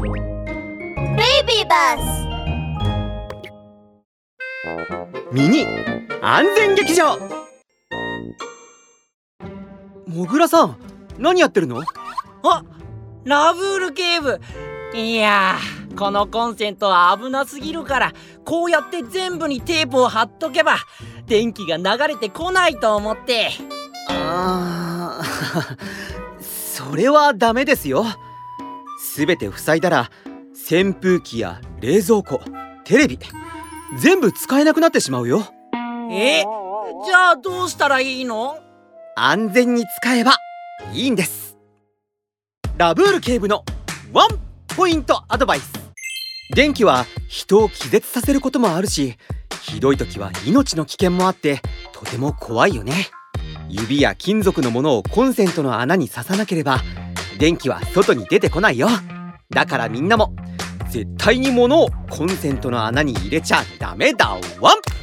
ベイビーバスミニ安全劇場。もぐらさん何やってるの？あラブール警部いやこのコンセントは危なすぎるからこうやって全部にテープを貼っとけば電気が流れてこないと思って。あ それはダメですよすべて塞いだら扇風機や冷蔵庫テレビ全部使えなくなってしまうよ。え？じゃあどうしたらいいの？安全に使えばいいんです。ラブール警部のワンポイントアドバイス。電気は人を気絶させることもあるしひどい時は命の危険もあってとても怖いよね。指や金属のものをコンセントの穴に刺さなければ電気は外に出てこないよ。だからみんなも絶対に物をコンセントの穴に入れちゃダメだ。ワン！